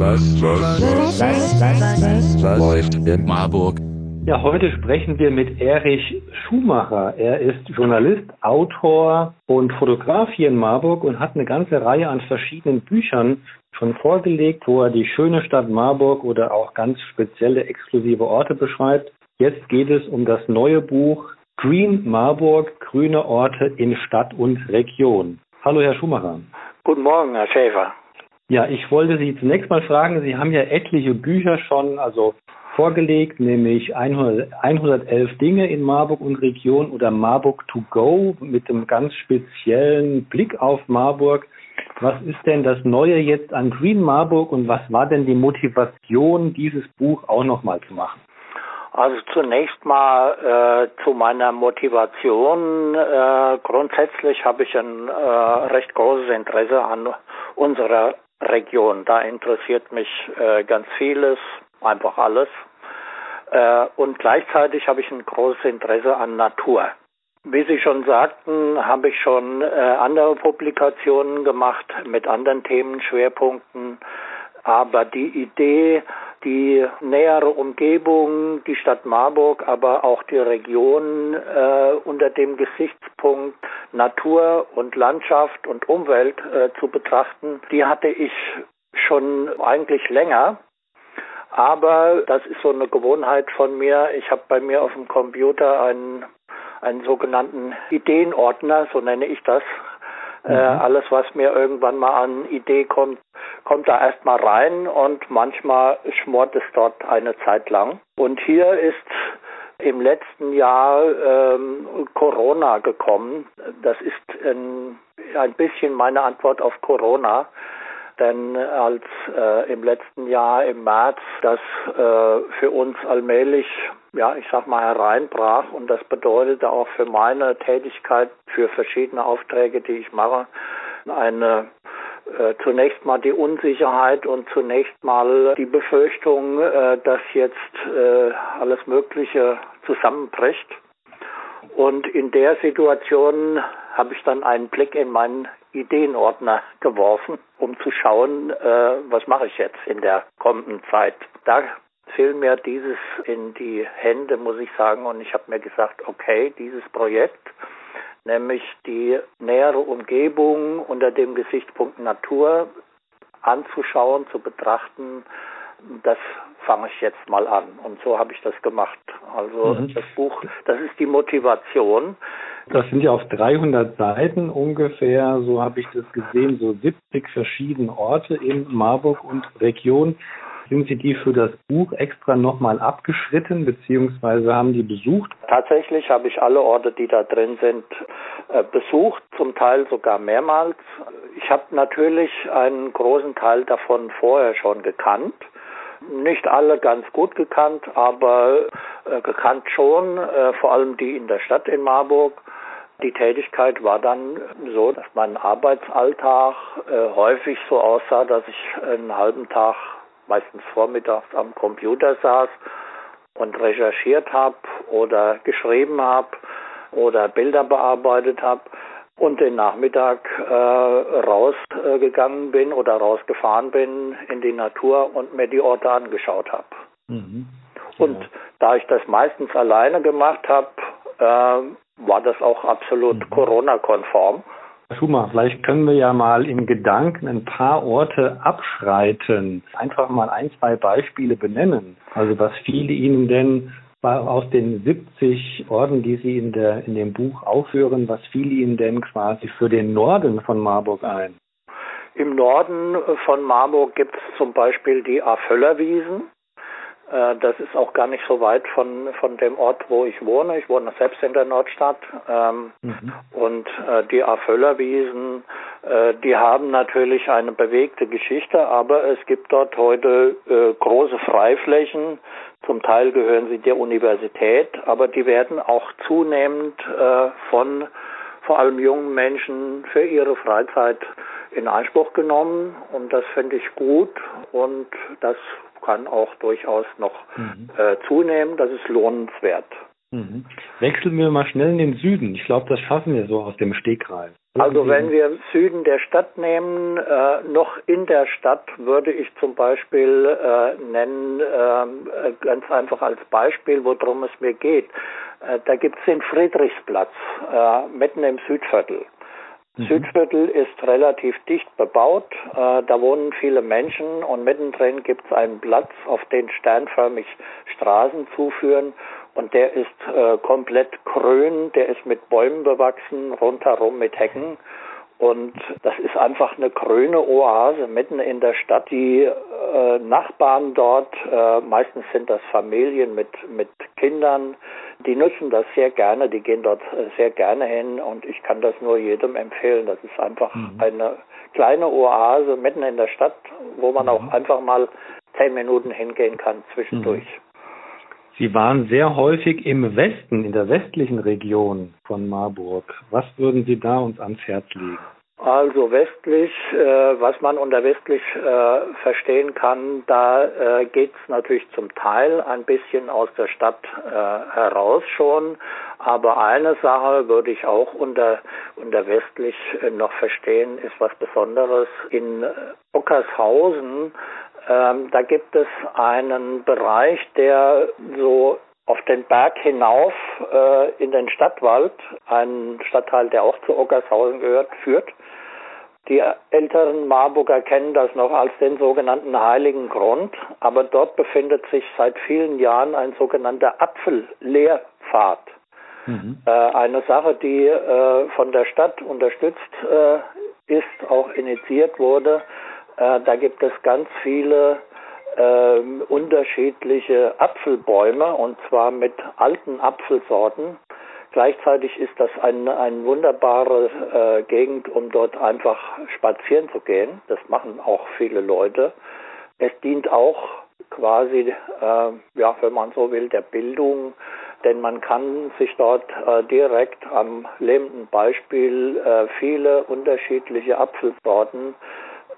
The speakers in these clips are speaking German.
Was, was, was, was, was, was läuft in Marburg? Ja, heute sprechen wir mit Erich Schumacher. Er ist Journalist, Autor und Fotograf hier in Marburg und hat eine ganze Reihe an verschiedenen Büchern schon vorgelegt, wo er die schöne Stadt Marburg oder auch ganz spezielle exklusive Orte beschreibt. Jetzt geht es um das neue Buch Green Marburg, grüne Orte in Stadt und Region. Hallo, Herr Schumacher. Guten Morgen, Herr Schäfer. Ja, ich wollte Sie zunächst mal fragen, Sie haben ja etliche Bücher schon also vorgelegt, nämlich 100, 111 Dinge in Marburg und Region oder Marburg to go mit einem ganz speziellen Blick auf Marburg. Was ist denn das Neue jetzt an Green Marburg und was war denn die Motivation, dieses Buch auch nochmal zu machen? Also zunächst mal äh, zu meiner Motivation. Äh, grundsätzlich habe ich ein äh, recht großes Interesse an unserer Region. Da interessiert mich äh, ganz vieles, einfach alles. Äh, und gleichzeitig habe ich ein großes Interesse an Natur. Wie Sie schon sagten, habe ich schon äh, andere Publikationen gemacht mit anderen Themenschwerpunkten. Aber die Idee, die nähere Umgebung, die Stadt Marburg, aber auch die Region äh, unter dem Gesichtspunkt Natur und Landschaft und Umwelt äh, zu betrachten, die hatte ich schon eigentlich länger. Aber das ist so eine Gewohnheit von mir. Ich habe bei mir auf dem Computer einen, einen sogenannten Ideenordner, so nenne ich das. Äh, mhm. Äh, alles, was mir irgendwann mal an Idee kommt, kommt da erstmal rein und manchmal schmort es dort eine Zeit lang. Und hier ist im letzten Jahr ähm, Corona gekommen. Das ist ein, ein bisschen meine Antwort auf Corona. Denn als äh, im letzten Jahr im März das äh, für uns allmählich, ja, ich sag mal, hereinbrach und das bedeutete auch für meine Tätigkeit, für verschiedene Aufträge, die ich mache, eine äh, zunächst mal die Unsicherheit und zunächst mal die Befürchtung, äh, dass jetzt äh, alles Mögliche zusammenbricht. Und in der Situation habe ich dann einen Blick in meinen Ideenordner geworfen, um zu schauen, äh, was mache ich jetzt in der kommenden Zeit. Da fiel mir dieses in die Hände, muss ich sagen, und ich habe mir gesagt, okay, dieses Projekt, nämlich die nähere Umgebung unter dem Gesichtspunkt Natur anzuschauen, zu betrachten, das fange ich jetzt mal an. Und so habe ich das gemacht. Also mhm. das Buch, das ist die Motivation. Das sind ja auf 300 Seiten ungefähr, so habe ich das gesehen, so 70 verschiedene Orte in Marburg und Region. Sind Sie die für das Buch extra nochmal abgeschritten, beziehungsweise haben die besucht? Tatsächlich habe ich alle Orte, die da drin sind, äh, besucht, zum Teil sogar mehrmals. Ich habe natürlich einen großen Teil davon vorher schon gekannt. Nicht alle ganz gut gekannt, aber äh, gekannt schon, äh, vor allem die in der Stadt in Marburg. Die Tätigkeit war dann so, dass mein Arbeitsalltag äh, häufig so aussah, dass ich einen halben Tag meistens vormittags am Computer saß und recherchiert habe oder geschrieben habe oder Bilder bearbeitet habe und den Nachmittag äh, rausgegangen bin oder rausgefahren bin in die Natur und mir die Orte angeschaut habe. Mhm. Und da ich das meistens alleine gemacht habe, äh, war das auch absolut mhm. Corona-konform. Schumacher, vielleicht können wir ja mal in Gedanken ein paar Orte abschreiten. Einfach mal ein, zwei Beispiele benennen. Also was fiel Ihnen denn aus den 70 Orten, die Sie in, der, in dem Buch aufführen, was fiel Ihnen denn quasi für den Norden von Marburg ein? Im Norden von Marburg gibt es zum Beispiel die Aföllerwiesen. Äh, das ist auch gar nicht so weit von, von dem Ort, wo ich wohne. Ich wohne selbst in der Nordstadt. Ähm, mhm. Und äh, die Aföllerwiesen, äh, die haben natürlich eine bewegte Geschichte, aber es gibt dort heute äh, große Freiflächen. Zum Teil gehören sie der Universität, aber die werden auch zunehmend äh, von vor allem jungen Menschen für ihre Freizeit in Anspruch genommen. Und das finde ich gut und das kann auch durchaus noch mhm. äh, zunehmen. Das ist lohnenswert. Mhm. Wechseln wir mal schnell in den Süden. Ich glaube, das schaffen wir so aus dem Stegreif. Also wenn wir Süden der Stadt nehmen, äh, noch in der Stadt würde ich zum Beispiel äh, nennen, äh, ganz einfach als Beispiel, worum es mir geht. Äh, da gibt es den Friedrichsplatz, äh, mitten im Südviertel. Mhm. Südviertel ist relativ dicht bebaut, äh, da wohnen viele Menschen und mittendrin gibt es einen Platz, auf den sternförmig Straßen zuführen und der ist äh, komplett grün, der ist mit Bäumen bewachsen, rundherum mit Hecken. Und das ist einfach eine grüne Oase mitten in der Stadt. Die äh, Nachbarn dort, äh, meistens sind das Familien mit, mit Kindern, die nutzen das sehr gerne, die gehen dort äh, sehr gerne hin und ich kann das nur jedem empfehlen. Das ist einfach mhm. eine kleine Oase mitten in der Stadt, wo man mhm. auch einfach mal zehn Minuten hingehen kann zwischendurch. Mhm. Sie waren sehr häufig im Westen, in der westlichen Region von Marburg. Was würden Sie da uns ans Herz legen? Also westlich, äh, was man unter westlich äh, verstehen kann, da äh, geht es natürlich zum Teil ein bisschen aus der Stadt äh, heraus schon. Aber eine Sache würde ich auch unter, unter westlich äh, noch verstehen, ist was Besonderes. In Ockershausen ähm, da gibt es einen Bereich, der so auf den Berg hinauf äh, in den Stadtwald, ein Stadtteil, der auch zu Ockershausen gehört, führt. Die älteren Marburger kennen das noch als den sogenannten Heiligen Grund, aber dort befindet sich seit vielen Jahren ein sogenannter Apfellehrpfad. Mhm. Äh, eine Sache, die äh, von der Stadt unterstützt äh, ist, auch initiiert wurde äh, da gibt es ganz viele äh, unterschiedliche Apfelbäume und zwar mit alten Apfelsorten. Gleichzeitig ist das eine ein wunderbare äh, Gegend, um dort einfach spazieren zu gehen. Das machen auch viele Leute. Es dient auch quasi, äh, ja, wenn man so will, der Bildung, denn man kann sich dort äh, direkt am lebenden Beispiel äh, viele unterschiedliche Apfelsorten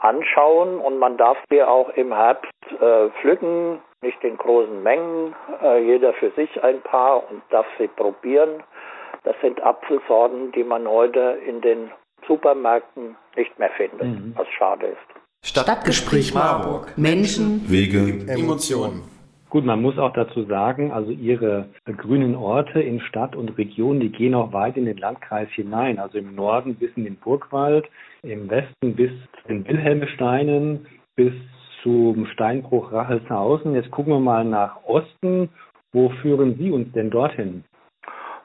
anschauen und man darf sie auch im Herbst äh, pflücken, nicht in großen Mengen, äh, jeder für sich ein paar und darf sie probieren. Das sind Apfelsorten, die man heute in den Supermärkten nicht mehr findet, mhm. was schade ist. Stadtgespräch Marburg. Menschen, Wege, Emotionen. Gut, man muss auch dazu sagen, also Ihre grünen Orte in Stadt und Region, die gehen auch weit in den Landkreis hinein. Also im Norden bis in den Burgwald, im Westen bis zu den Wilhelmsteinen, bis zum Steinbruch Rachelshausen. Jetzt gucken wir mal nach Osten. Wo führen Sie uns denn dorthin?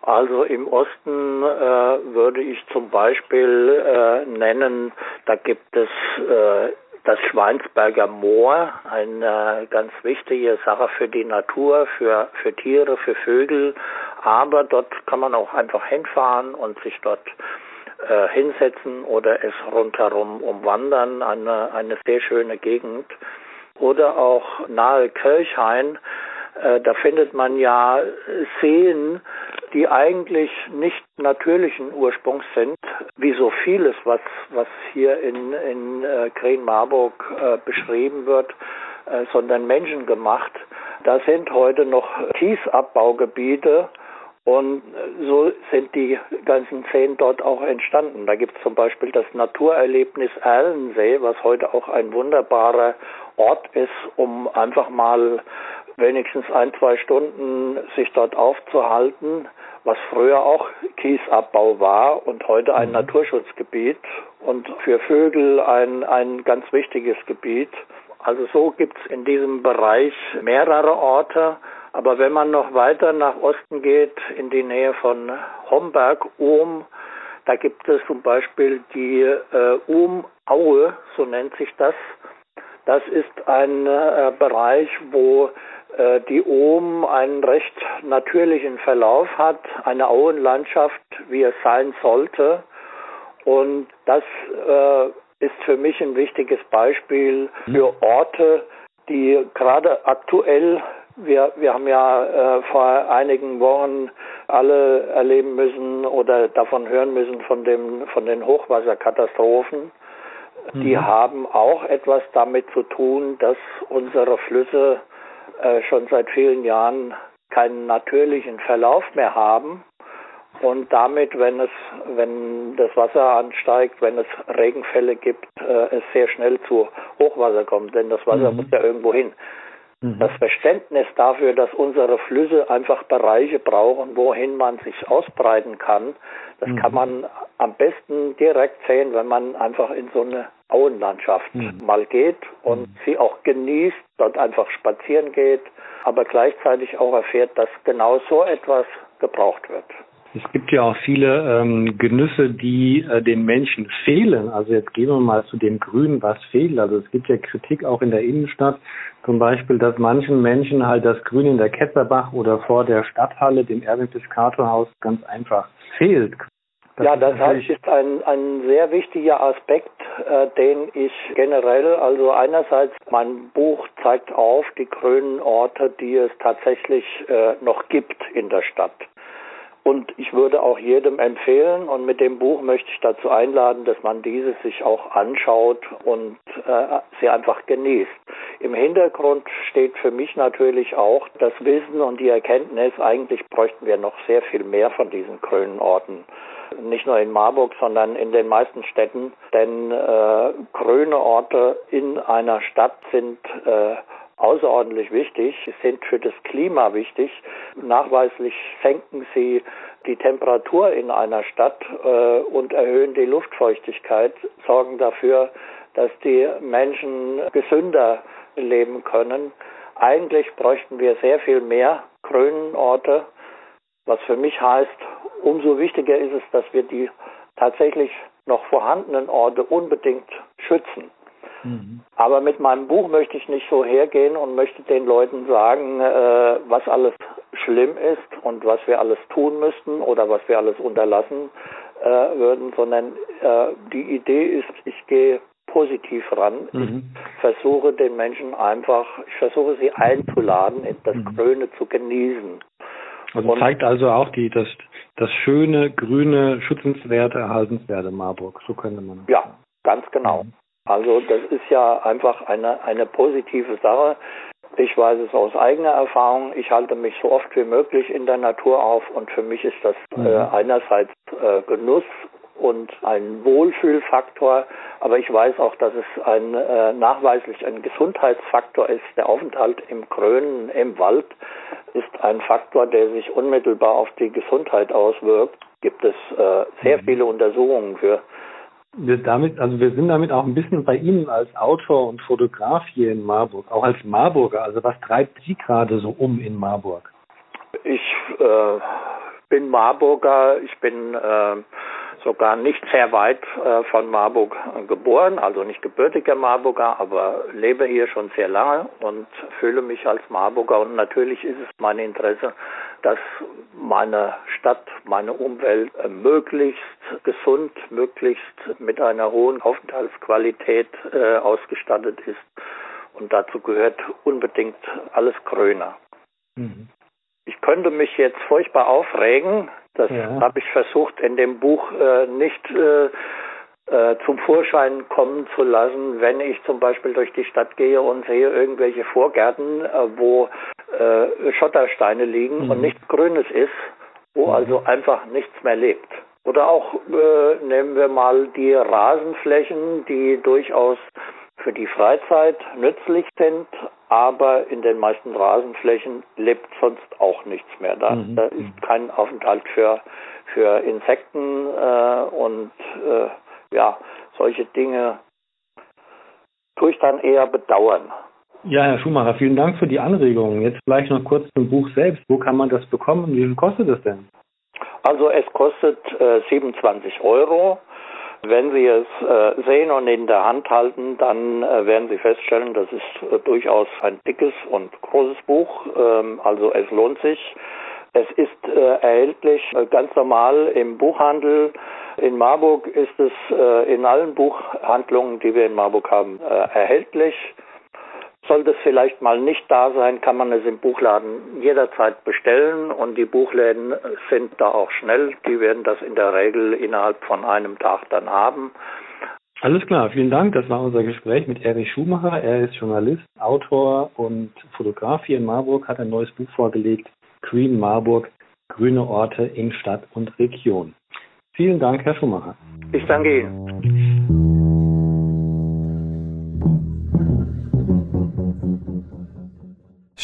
Also im Osten äh, würde ich zum Beispiel äh, nennen, da gibt es äh, das Schweinsberger Moor, eine ganz wichtige Sache für die Natur, für, für Tiere, für Vögel. Aber dort kann man auch einfach hinfahren und sich dort äh, hinsetzen oder es rundherum umwandern. Eine, eine sehr schöne Gegend. Oder auch nahe Kirchhain äh, da findet man ja Seen, die eigentlich nicht natürlichen Ursprungs sind, wie so vieles, was, was hier in, in äh, Kreen-Marburg äh, beschrieben wird, äh, sondern menschengemacht. Da sind heute noch Kiesabbaugebiete und so sind die ganzen Seen dort auch entstanden. Da gibt es zum Beispiel das Naturerlebnis Erlensee, was heute auch ein wunderbarer Ort ist, um einfach mal wenigstens ein, zwei Stunden sich dort aufzuhalten, was früher auch Kiesabbau war und heute ein mhm. Naturschutzgebiet und für Vögel ein, ein ganz wichtiges Gebiet. Also so gibt es in diesem Bereich mehrere Orte. Aber wenn man noch weiter nach Osten geht, in die Nähe von Homberg, Ohm, da gibt es zum Beispiel die äh, Ohm-Aue, so nennt sich das. Das ist ein äh, Bereich, wo die Ohm einen recht natürlichen Verlauf hat, eine Auenlandschaft, wie es sein sollte. Und das äh, ist für mich ein wichtiges Beispiel für Orte, die gerade aktuell, wir, wir haben ja äh, vor einigen Wochen alle erleben müssen oder davon hören müssen von, dem, von den Hochwasserkatastrophen. Mhm. Die haben auch etwas damit zu tun, dass unsere Flüsse äh, schon seit vielen Jahren keinen natürlichen Verlauf mehr haben und damit, wenn es, wenn das Wasser ansteigt, wenn es Regenfälle gibt, äh, es sehr schnell zu Hochwasser kommt, denn das Wasser mhm. muss ja irgendwo hin. Mhm. Das Verständnis dafür, dass unsere Flüsse einfach Bereiche brauchen, wohin man sich ausbreiten kann, das mhm. kann man am besten direkt sehen, wenn man einfach in so eine Auenlandschaft mhm. mal geht und mhm. sie auch genießt, dort einfach spazieren geht, aber gleichzeitig auch erfährt, dass genau so etwas gebraucht wird. Es gibt ja auch viele ähm, Genüsse, die äh, den Menschen fehlen. Also jetzt gehen wir mal zu dem Grün, was fehlt. Also es gibt ja Kritik auch in der Innenstadt, zum Beispiel, dass manchen Menschen halt das Grün in der Ketzerbach oder vor der Stadthalle, dem Erwin Piscator Haus, ganz einfach fehlt. Das ja, das ist ein, ein sehr wichtiger Aspekt, äh, den ich generell, also einerseits mein Buch zeigt auf die grünen Orte, die es tatsächlich äh, noch gibt in der Stadt. Und ich würde auch jedem empfehlen und mit dem Buch möchte ich dazu einladen, dass man dieses sich auch anschaut und äh, sie einfach genießt. Im Hintergrund steht für mich natürlich auch das Wissen und die Erkenntnis, eigentlich bräuchten wir noch sehr viel mehr von diesen grünen Orten. Nicht nur in Marburg, sondern in den meisten Städten. Denn äh, grüne Orte in einer Stadt sind äh, außerordentlich wichtig, sind für das Klima wichtig. Nachweislich senken sie die Temperatur in einer Stadt äh, und erhöhen die Luftfeuchtigkeit, sorgen dafür, dass die Menschen gesünder leben können. Eigentlich bräuchten wir sehr viel mehr grünen Orte, was für mich heißt, umso wichtiger ist es, dass wir die tatsächlich noch vorhandenen Orte unbedingt schützen. Mhm. Aber mit meinem Buch möchte ich nicht so hergehen und möchte den Leuten sagen, äh, was alles schlimm ist und was wir alles tun müssten oder was wir alles unterlassen äh, würden, sondern äh, die Idee ist, ich gehe positiv ran. Mhm. Ich versuche den Menschen einfach, ich versuche sie einzuladen, das mhm. Grüne zu genießen. Also und zeigt also auch die, das, das schöne, grüne, schützenswerte, erhaltenswerte Marburg. So könnte man. Ja, ganz genau. Mhm. Also das ist ja einfach eine, eine positive Sache. Ich weiß es aus eigener Erfahrung. Ich halte mich so oft wie möglich in der Natur auf und für mich ist das äh, mhm. einerseits äh, Genuss und ein Wohlfühlfaktor, aber ich weiß auch, dass es ein äh, nachweislich ein Gesundheitsfaktor ist. Der Aufenthalt im Krönen im Wald ist ein Faktor, der sich unmittelbar auf die Gesundheit auswirkt. Gibt es äh, sehr mhm. viele Untersuchungen für wir damit, also wir sind damit auch ein bisschen bei Ihnen als Autor und Fotograf hier in Marburg, auch als Marburger. Also was treibt Sie gerade so um in Marburg? Ich äh, bin Marburger, ich bin äh, sogar nicht sehr weit äh, von Marburg geboren, also nicht gebürtiger Marburger, aber lebe hier schon sehr lange und fühle mich als Marburger. Und natürlich ist es mein Interesse, dass meine Stadt, meine Umwelt äh, möglichst gesund, möglichst mit einer hohen Aufenthaltsqualität äh, ausgestattet ist. Und dazu gehört unbedingt alles Grüner. Mhm. Ich könnte mich jetzt furchtbar aufregen. Das ja. habe ich versucht in dem Buch äh, nicht äh, äh, zum Vorschein kommen zu lassen, wenn ich zum Beispiel durch die Stadt gehe und sehe irgendwelche Vorgärten, äh, wo äh, Schottersteine liegen mhm. und nichts Grünes ist, wo mhm. also einfach nichts mehr lebt. Oder auch äh, nehmen wir mal die Rasenflächen, die durchaus für die Freizeit nützlich sind, aber in den meisten Rasenflächen lebt sonst auch nichts mehr. Da, mhm. da ist kein Aufenthalt für, für Insekten äh, und äh, ja, solche Dinge tue ich dann eher bedauern. Ja, Herr Schumacher, vielen Dank für die Anregungen. Jetzt vielleicht noch kurz zum Buch selbst. Wo kann man das bekommen und wie viel kostet es denn? Also es kostet äh, 27 Euro. Wenn Sie es äh, sehen und in der Hand halten, dann äh, werden Sie feststellen, das ist äh, durchaus ein dickes und großes Buch. Ähm, also es lohnt sich. Es ist äh, erhältlich äh, ganz normal im Buchhandel. In Marburg ist es äh, in allen Buchhandlungen, die wir in Marburg haben, erhältlich. Sollte es vielleicht mal nicht da sein, kann man es im Buchladen jederzeit bestellen und die Buchläden sind da auch schnell. Die werden das in der Regel innerhalb von einem Tag dann haben. Alles klar, vielen Dank. Das war unser Gespräch mit Erich Schumacher. Er ist Journalist, Autor und Fotograf hier in Marburg, hat ein neues Buch vorgelegt. Green Marburg, grüne Orte in Stadt und Region. Vielen Dank, Herr Schumacher. Ich danke Ihnen.